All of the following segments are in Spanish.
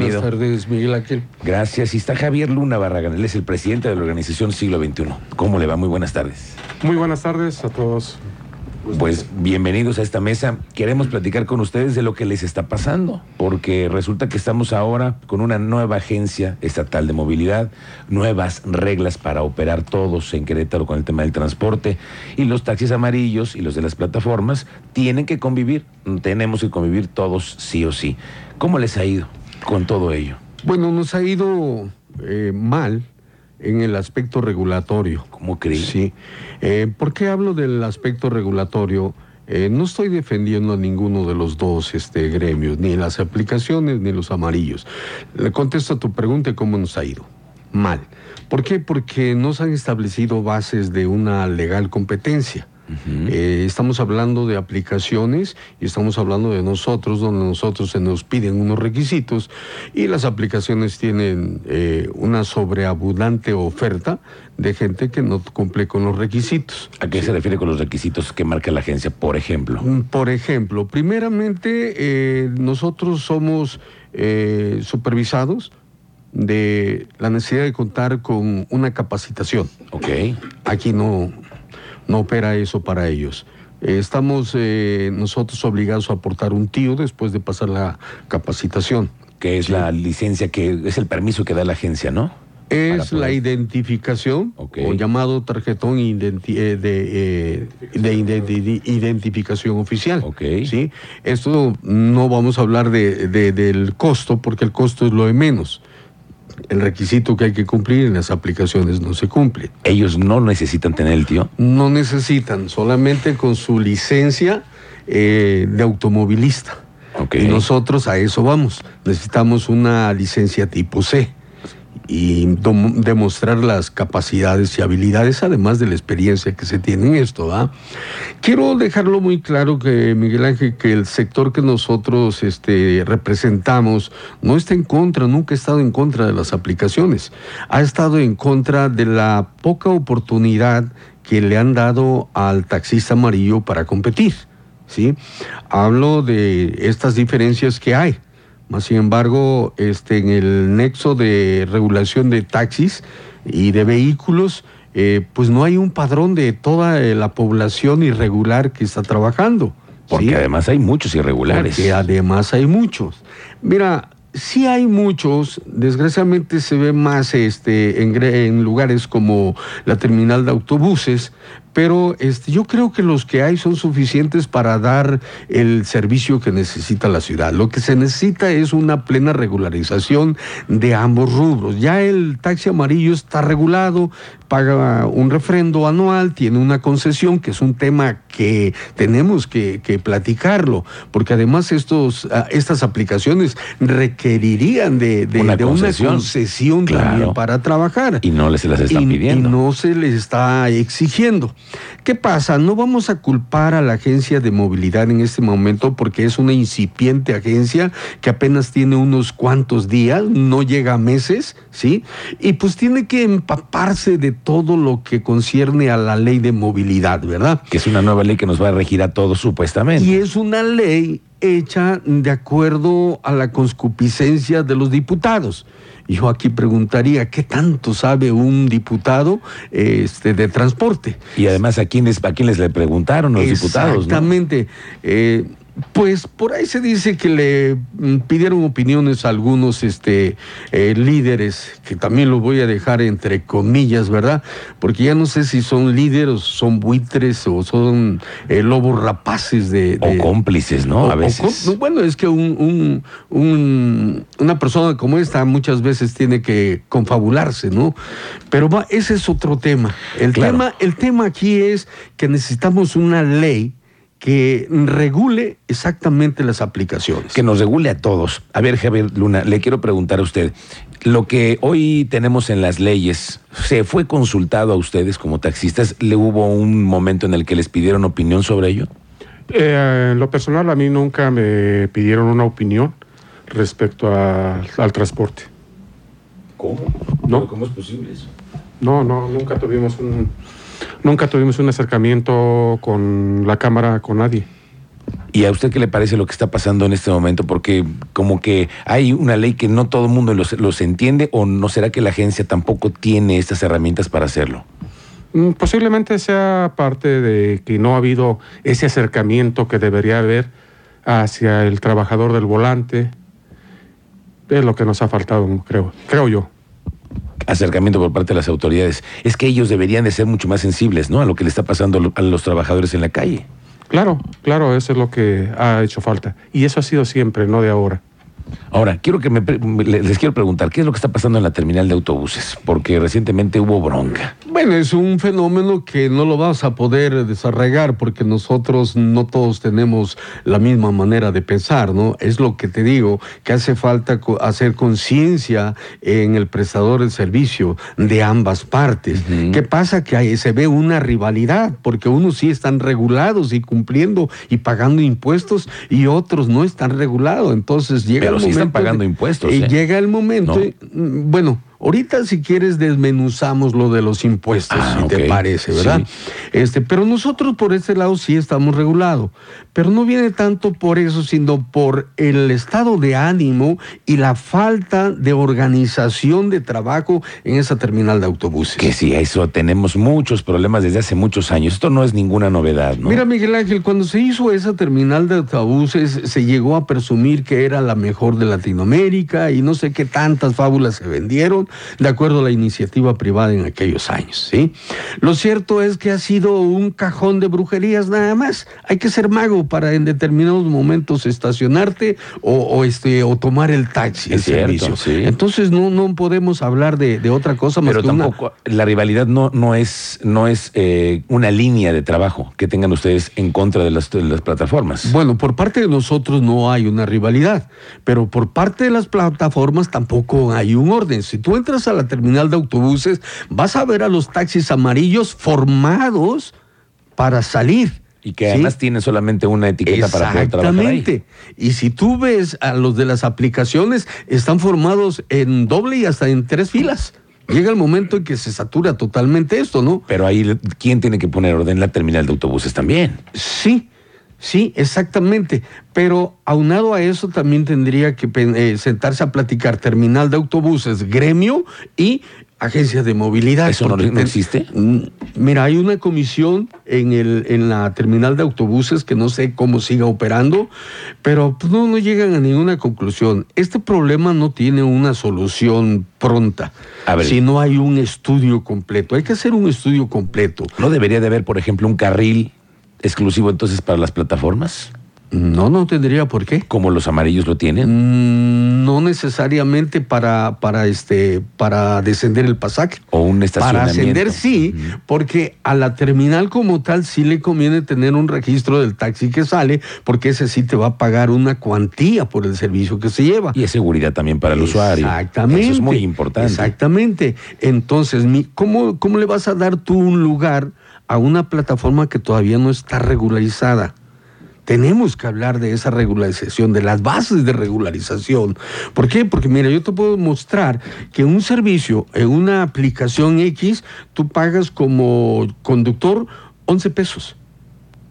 bienvenido. Buenas tardes, Miguel Ángel. Gracias. Y está Javier Luna Barragán, él es el presidente de la organización Siglo XXI. ¿Cómo le va? Muy buenas tardes. Muy buenas tardes a todos. Pues bienvenidos a esta mesa. Queremos platicar con ustedes de lo que les está pasando, porque resulta que estamos ahora con una nueva agencia estatal de movilidad, nuevas reglas para operar todos en Querétaro con el tema del transporte, y los taxis amarillos y los de las plataformas tienen que convivir, tenemos que convivir todos sí o sí. ¿Cómo les ha ido con todo ello? Bueno, nos ha ido eh, mal en el aspecto regulatorio. ¿Cómo cree? Sí. Eh, ¿Por qué hablo del aspecto regulatorio? Eh, no estoy defendiendo a ninguno de los dos este, gremios, ni las aplicaciones ni los amarillos. Le contesto a tu pregunta, ¿cómo nos ha ido? Mal. ¿Por qué? Porque no se han establecido bases de una legal competencia. Eh, estamos hablando de aplicaciones y estamos hablando de nosotros, donde nosotros se nos piden unos requisitos y las aplicaciones tienen eh, una sobreabundante oferta de gente que no cumple con los requisitos. ¿A qué se refiere con los requisitos que marca la agencia, por ejemplo? Mm, Por ejemplo, primeramente eh, nosotros somos supervisados de la necesidad de contar con una capacitación. Ok. Aquí no, no opera eso para ellos. Eh, Estamos eh, nosotros obligados a aportar un tío después de pasar la capacitación. Que es la licencia que es el permiso que da la agencia, ¿no? Es la identificación, o llamado tarjetón identi- eh, de, eh, de identi- identificación oficial. ¿sí? Esto no vamos a hablar de, de- del costo, porque el costo es lo de menos. El requisito que hay que cumplir en las aplicaciones no se cumple. Ellos no necesitan tener el tío. No necesitan, solamente con su licencia eh, de automovilista. Ok. Y nosotros a eso vamos. Necesitamos una licencia tipo C y demostrar las capacidades y habilidades, además de la experiencia que se tiene en esto. ¿va? Quiero dejarlo muy claro que, Miguel Ángel, que el sector que nosotros este, representamos no está en contra, nunca ha estado en contra de las aplicaciones. Ha estado en contra de la poca oportunidad que le han dado al taxista amarillo para competir. ¿sí? Hablo de estas diferencias que hay. Más sin embargo, este, en el nexo de regulación de taxis y de vehículos, eh, pues no hay un padrón de toda eh, la población irregular que está trabajando. Porque ¿sí? además hay muchos irregulares. Porque además hay muchos. Mira, sí hay muchos, desgraciadamente se ve más este, en lugares como la terminal de autobuses, pero este, yo creo que los que hay son suficientes para dar el servicio que necesita la ciudad. Lo que se necesita es una plena regularización de ambos rubros. Ya el taxi amarillo está regulado, paga un refrendo anual, tiene una concesión, que es un tema que tenemos que, que platicarlo, porque además estos, ah, estas aplicaciones requerirían de, de- Una de una concesión. Claro. también para trabajar Y no les se las están pidiendo. y no se les está exigiendo. ¿Qué pasa? No vamos a culpar a la agencia de movilidad en este momento porque es una incipiente agencia que apenas tiene unos cuantos días, no llega a meses, ¿sí? Y pues tiene que empaparse de todo lo que concierne a la ley de movilidad, ¿verdad? Que es una nueva ley que nos va a regir a todos supuestamente. Y es una ley hecha de acuerdo a la conscupiscencia de los diputados. Yo aquí preguntaría, ¿qué tanto sabe un diputado este, de transporte? Y además, ¿a quiénes, a quiénes le preguntaron los diputados? ¿no? Exactamente. Eh, pues por ahí se dice que le mm, pidieron opiniones a algunos este, eh, líderes, que también lo voy a dejar entre comillas, ¿verdad? Porque ya no sé si son líderes, son buitres o son eh, lobos rapaces de... O cómplices, ¿no? o- a veces. bueno, es que un, un- un- una persona como esta muchas veces tiene que confabularse, ¿no? Pero va, ese es otro tema. El, Claro. tema. el tema aquí es que necesitamos una ley que regule exactamente las aplicaciones. que nos regule a todos. A ver, Javier Luna, le quiero preguntar a usted, lo que hoy tenemos en las leyes, ¿se fue consultado a ustedes como taxistas? ¿Le hubo un momento en el que les pidieron opinión sobre ello? Eh, en lo personal, a mí nunca me pidieron una opinión respecto a- al transporte. ¿Cómo? No. ¿Cómo es posible eso? No, no, nunca tuvimos un, nunca tuvimos un acercamiento con la cámara con nadie. Y ¿Y a usted qué le parece lo que está pasando en este momento? Porque como que hay una ley que no todo el mundo los, los entiende o no será que la agencia tampoco tiene estas herramientas para hacerlo. Mm, Posiblemente sea parte de que no ha habido ese acercamiento que debería haber hacia el trabajador del volante. Es lo que nos ha faltado, creo, creo yo. Acercamiento por parte de las autoridades. Es que ellos deberían de ser mucho más sensibles, ¿no? A lo que le está pasando a los trabajadores en la calle. Claro, claro, eso es lo que ha hecho falta. Y eso ha sido siempre, no de ahora. Ahora, quiero que me, les quiero preguntar, ¿qué es lo que está pasando en la terminal de autobuses? Porque recientemente hubo bronca. Bueno, es un fenómeno que no lo vas a poder desarraigar porque nosotros no todos tenemos la misma manera de pensar, ¿no? Es lo que te digo, que hace falta hacer conciencia en el prestador del servicio de ambas partes. ¿Qué pasa? Que ahí se ve una rivalidad porque unos sí están regulados y cumpliendo y pagando impuestos y otros no están regulados. Entonces llega Pero sí están pagando impuestos, y ¿eh? llega el momento, No. mm, bueno, ahorita si quieres desmenuzamos lo de los impuestos, Ah, si te parece, ¿verdad? Este, pero nosotros por ese lado sí estamos regulados, pero no viene tanto por eso, sino por el estado de ánimo y la falta de organización de trabajo en esa terminal de autobuses. Que sí, eso tenemos muchos problemas desde hace muchos años. Esto no es ninguna novedad, ¿no? Mira, Miguel Ángel, cuando se hizo esa terminal de autobuses, se llegó a presumir que era la mejor de Latinoamérica y no sé qué tantas fábulas se vendieron de acuerdo a la iniciativa privada en aquellos años, ¿sí? Lo cierto es que ha sido un cajón de brujerías nada más. Hay que ser mago para en determinados momentos estacionarte o, o, este, o tomar el taxi, Es el cierto, servicio. sí. Entonces no, no podemos hablar de, de otra cosa más Pero que una- tampoco, la rivalidad no, no es, no es eh, una línea de trabajo que tengan ustedes en contra de las, de las plataformas. Bueno, por parte de nosotros no hay una rivalidad, pero por parte de las plataformas tampoco hay un orden. Si tú entras a la terminal de autobuses, vas a ver a los taxis amarillos formados para salir. y que ¿sí? además tienen solamente una etiqueta para poder trabajar. Exactamente. Y si tú ves a los de las aplicaciones, están formados en doble y hasta en tres filas. Llega el momento en que se satura totalmente esto, ¿no? Pero ahí, ¿quién tiene que poner orden? La terminal de autobuses también. Sí, sí, exactamente. Pero aunado a eso también tendría que eh, sentarse a platicar terminal de autobuses, gremio y agencia de movilidad. ¿Eso no- existe? Mm, Mira, hay una comisión en, el, en la terminal de autobuses que no sé cómo siga operando, pero pues, no, no llegan a ninguna conclusión. Este problema no tiene una solución pronta. A ver. Si no hay un estudio completo. Hay que hacer un estudio completo. ¿No debería de haber, por ejemplo, un carril exclusivo entonces para las plataformas? No, no tendría por qué. Como los amarillos lo tienen. Mm, No necesariamente para, para, este, para descender el pasaje. O un Para estacionamiento. ascender sí, porque a la terminal como tal sí le conviene tener un registro del taxi que sale, porque ese sí te va a pagar una cuantía por el servicio que se lleva. Y es seguridad también para el usuario. Exactamente. Eso es muy importante. Exactamente. Entonces, ¿cómo, ¿cómo le vas a dar tú un lugar a una plataforma que todavía no está regularizada? Tenemos que hablar de esa regularización, de las bases de regularización. ¿Por qué? Porque mira, yo te puedo mostrar que un servicio en una aplicación X, tú pagas como conductor 11 pesos.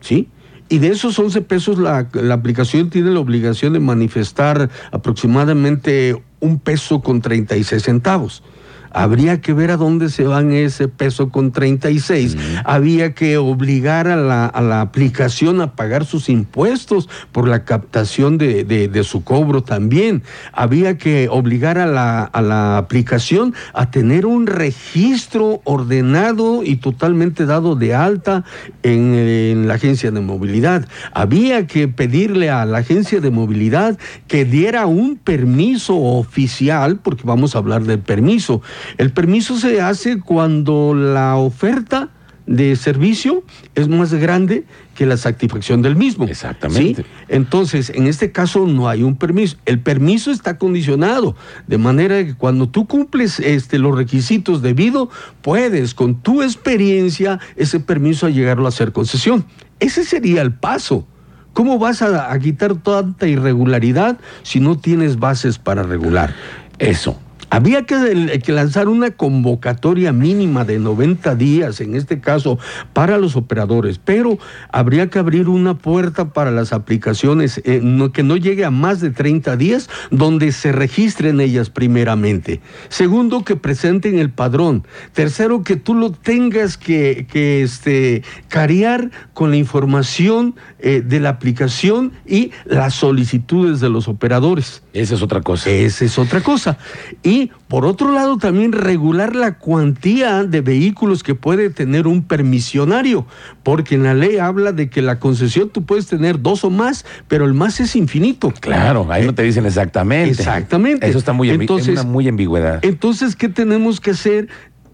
¿sí? Y de esos 11 pesos la, la aplicación tiene la obligación de manifestar aproximadamente un peso con 36 centavos. Habría que ver a dónde se van ese peso con 36. Había que obligar a la, a la aplicación a pagar sus impuestos por la captación de, de- de su cobro también. Había que obligar a la, a la aplicación a tener un registro ordenado y totalmente dado de alta en, en la agencia de movilidad. Había que pedirle a la agencia de movilidad que diera un permiso oficial, porque vamos a hablar del permiso. El permiso se hace cuando la oferta de servicio es más grande que la satisfacción del mismo. Exactamente. ¿sí? Entonces, en este caso no hay un permiso. El permiso está condicionado, de manera que cuando tú cumples este, los requisitos debidos, puedes con tu experiencia ese permiso a llegarlo a hacer concesión. Ese sería el paso. ¿Cómo vas a, a quitar tanta irregularidad si no tienes bases para regular? Eso. Había que, que, lanzar una convocatoria mínima de 90 días, en este caso, para los operadores, pero habría que abrir una puerta para las aplicaciones eh, que no llegue a más de 30 días, donde se registren ellas primeramente. Segundo, que presenten el padrón. Tercero, que tú lo tengas que, que este, carear con la información eh, de la aplicación y las solicitudes de los operadores. Esa es otra cosa. Esa es otra cosa. Y por otro lado, también regular la cuantía de vehículos que puede tener un permisionario, porque en la ley habla de que la concesión tú puedes tener dos o más, pero el más es infinito. Claro, ahí no te dicen exactamente. Exactamente. Eso está muy, entonces, una muy ambigüedad. Entonces, ¿qué tenemos que hacer?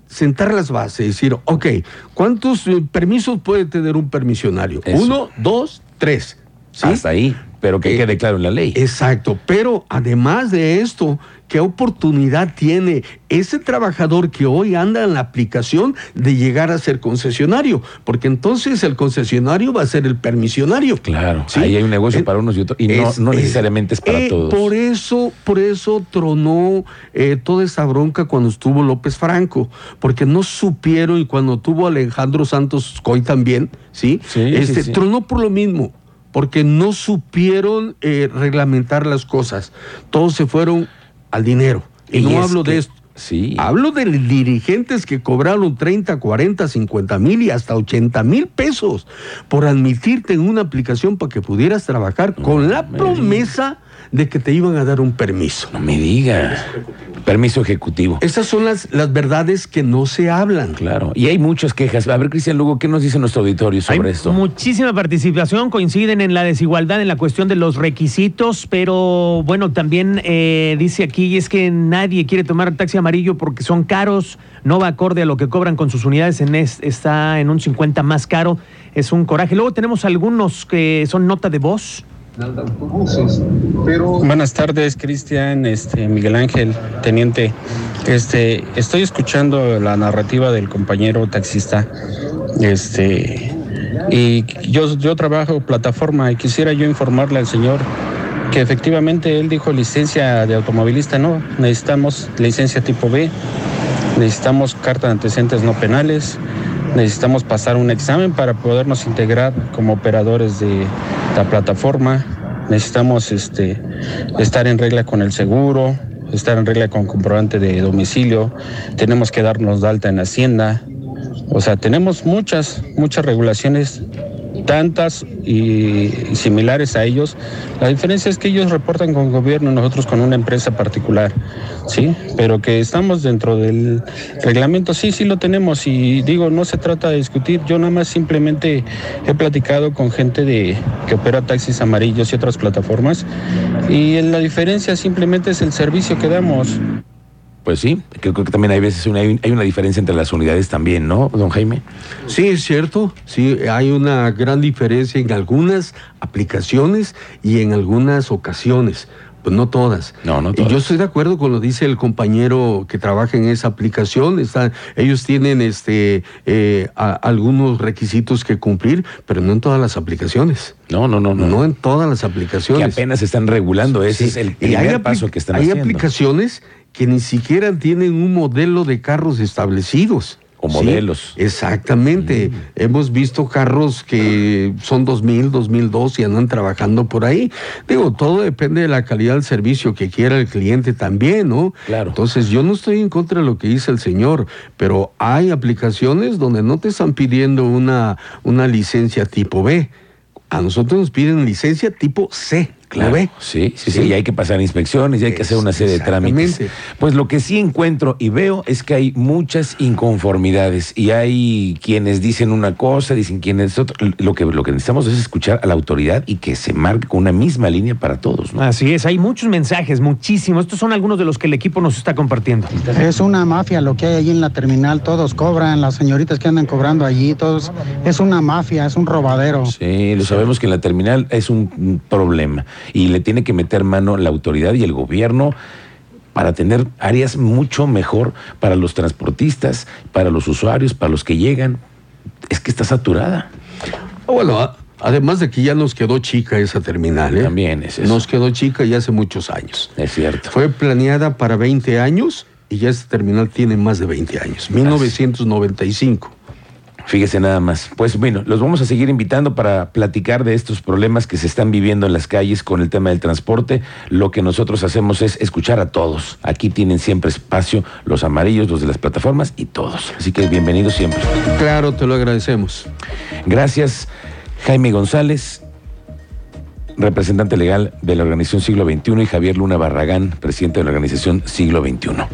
sentar las bases, decir, ok, ¿cuántos eh, permisos puede tener un permisionario? Uno, dos, tres. Hasta ahí, pero que quede claro en la ley. Exacto, pero además de esto, ¿qué oportunidad tiene ese trabajador que hoy anda en la aplicación de llegar a ser concesionario? Porque entonces el concesionario va a ser el permisionario. Claro, ahí hay un negocio para unos y otros, y no, necesariamente es, para eh, todos. Por eso, por eso tronó eh, toda esa bronca cuando estuvo López Franco, porque no supieron, y cuando tuvo Alejandro Santos Coy también, ¿sí? sí este, tronó por lo mismo porque no supieron eh, reglamentar las cosas. Todos se fueron al dinero. Y, no hablo de esto. Sí. Hablo de dirigentes que cobraron 30, 40, 50 mil y hasta 80 mil pesos por admitirte en una aplicación para que pudieras trabajar con la promesa de que te iban a dar un permiso. No me digas. Permiso ejecutivo. Esas son las, las verdades que no se hablan. Claro. Y hay muchas quejas. A ver, Cristian Lugo, ¿qué nos dice nuestro auditorio sobre esto? Muchísima participación. Coinciden en la desigualdad en la cuestión de los requisitos, pero bueno, también eh, dice aquí es que nadie quiere tomar taxi amarillo porque son caros, no va acorde a lo que cobran con sus unidades, en está en un 50 más caro. Es un coraje. Luego tenemos algunos que son nota de voz Buenas tardes, Cristian, este, Miguel Ángel, teniente. Este, estoy escuchando la narrativa del compañero taxista. Este, y yo, yo trabajo plataforma y quisiera yo informarle al señor que efectivamente él dijo licencia de automovilista, no, necesitamos licencia tipo B, necesitamos carta de antecedentes no penales, necesitamos pasar un examen para podernos integrar como operadores de la plataforma, necesitamos este, estar en regla con el seguro, estar en regla con comprobante de domicilio, tenemos que darnos de alta en Hacienda, o sea, tenemos muchas, muchas regulaciones tantas y, similares a ellos. La diferencia es que ellos reportan con gobierno, nosotros con una empresa particular, ¿sí? Pero que estamos dentro del reglamento, sí, sí lo tenemos y digo, no se trata de discutir, yo nada más simplemente he platicado con gente de que opera taxis amarillos y otras plataformas y la diferencia simplemente es el servicio que damos. Pues sí, creo, que también hay veces una, hay una diferencia entre las unidades también, ¿no, don Jaime? Sí, es cierto. Sí, hay una gran diferencia en algunas aplicaciones y en algunas ocasiones. Pues no todas. No, no todas. Y yo estoy de acuerdo con lo dice el compañero que trabaja en esa aplicación. ellos tienen este eh, algunos requisitos que cumplir, pero no en todas las aplicaciones. No, no, no, no. No en todas las aplicaciones. Que apenas están regulando. Ese es el primer paso que están haciendo. Hay aplicaciones que ni siquiera tienen un modelo de carros establecidos. O modelos. Exactamente. Mm. Hemos visto carros que son 2000, 2002 y andan trabajando por ahí. Digo, todo depende de la calidad del servicio que quiera el cliente también, ¿no? Claro. Entonces, yo no estoy en contra de lo que dice el señor, pero hay aplicaciones donde no te están pidiendo una, una licencia tipo B. A nosotros nos piden licencia tipo C. Claro, sí, sí, sí, y hay que pasar inspecciones y hay que hacer una serie de trámites. Pues lo que sí encuentro y veo es que hay muchas inconformidades y hay quienes dicen una cosa, dicen quienes otra. Lo que, lo que necesitamos es escuchar a la autoridad y que se marque con una misma línea para todos. Así es, hay muchos mensajes, muchísimos. Estos son algunos de los que el equipo nos está compartiendo. Es una mafia lo que hay allí en la terminal, todos cobran, las señoritas que andan cobrando allí, todos. Es una mafia, es un robadero. Sí, lo sabemos que en la terminal es un problema y le tiene que meter mano la autoridad y el gobierno para tener áreas mucho mejor para los transportistas, para los usuarios, para los que llegan. Es que está saturada. Bueno, Además de que ya nos quedó chica esa terminal, ¿eh? También es eso. Nos quedó chica ya hace muchos años. Es cierto. Fue planeada para 20 años y ya esta terminal tiene más de 20 años, 1995. Fíjese nada más. Pues bueno, los vamos a seguir invitando para platicar de estos problemas que se están viviendo en las calles con el tema del transporte. Lo que nosotros hacemos es escuchar a todos. Aquí tienen siempre espacio los amarillos, los de las plataformas y todos. Así que bienvenidos siempre. Claro, te lo agradecemos. Gracias, Jaime González, representante legal de la organización Siglo XXI, y Javier Luna Barragán, presidente de la organización Siglo XXI.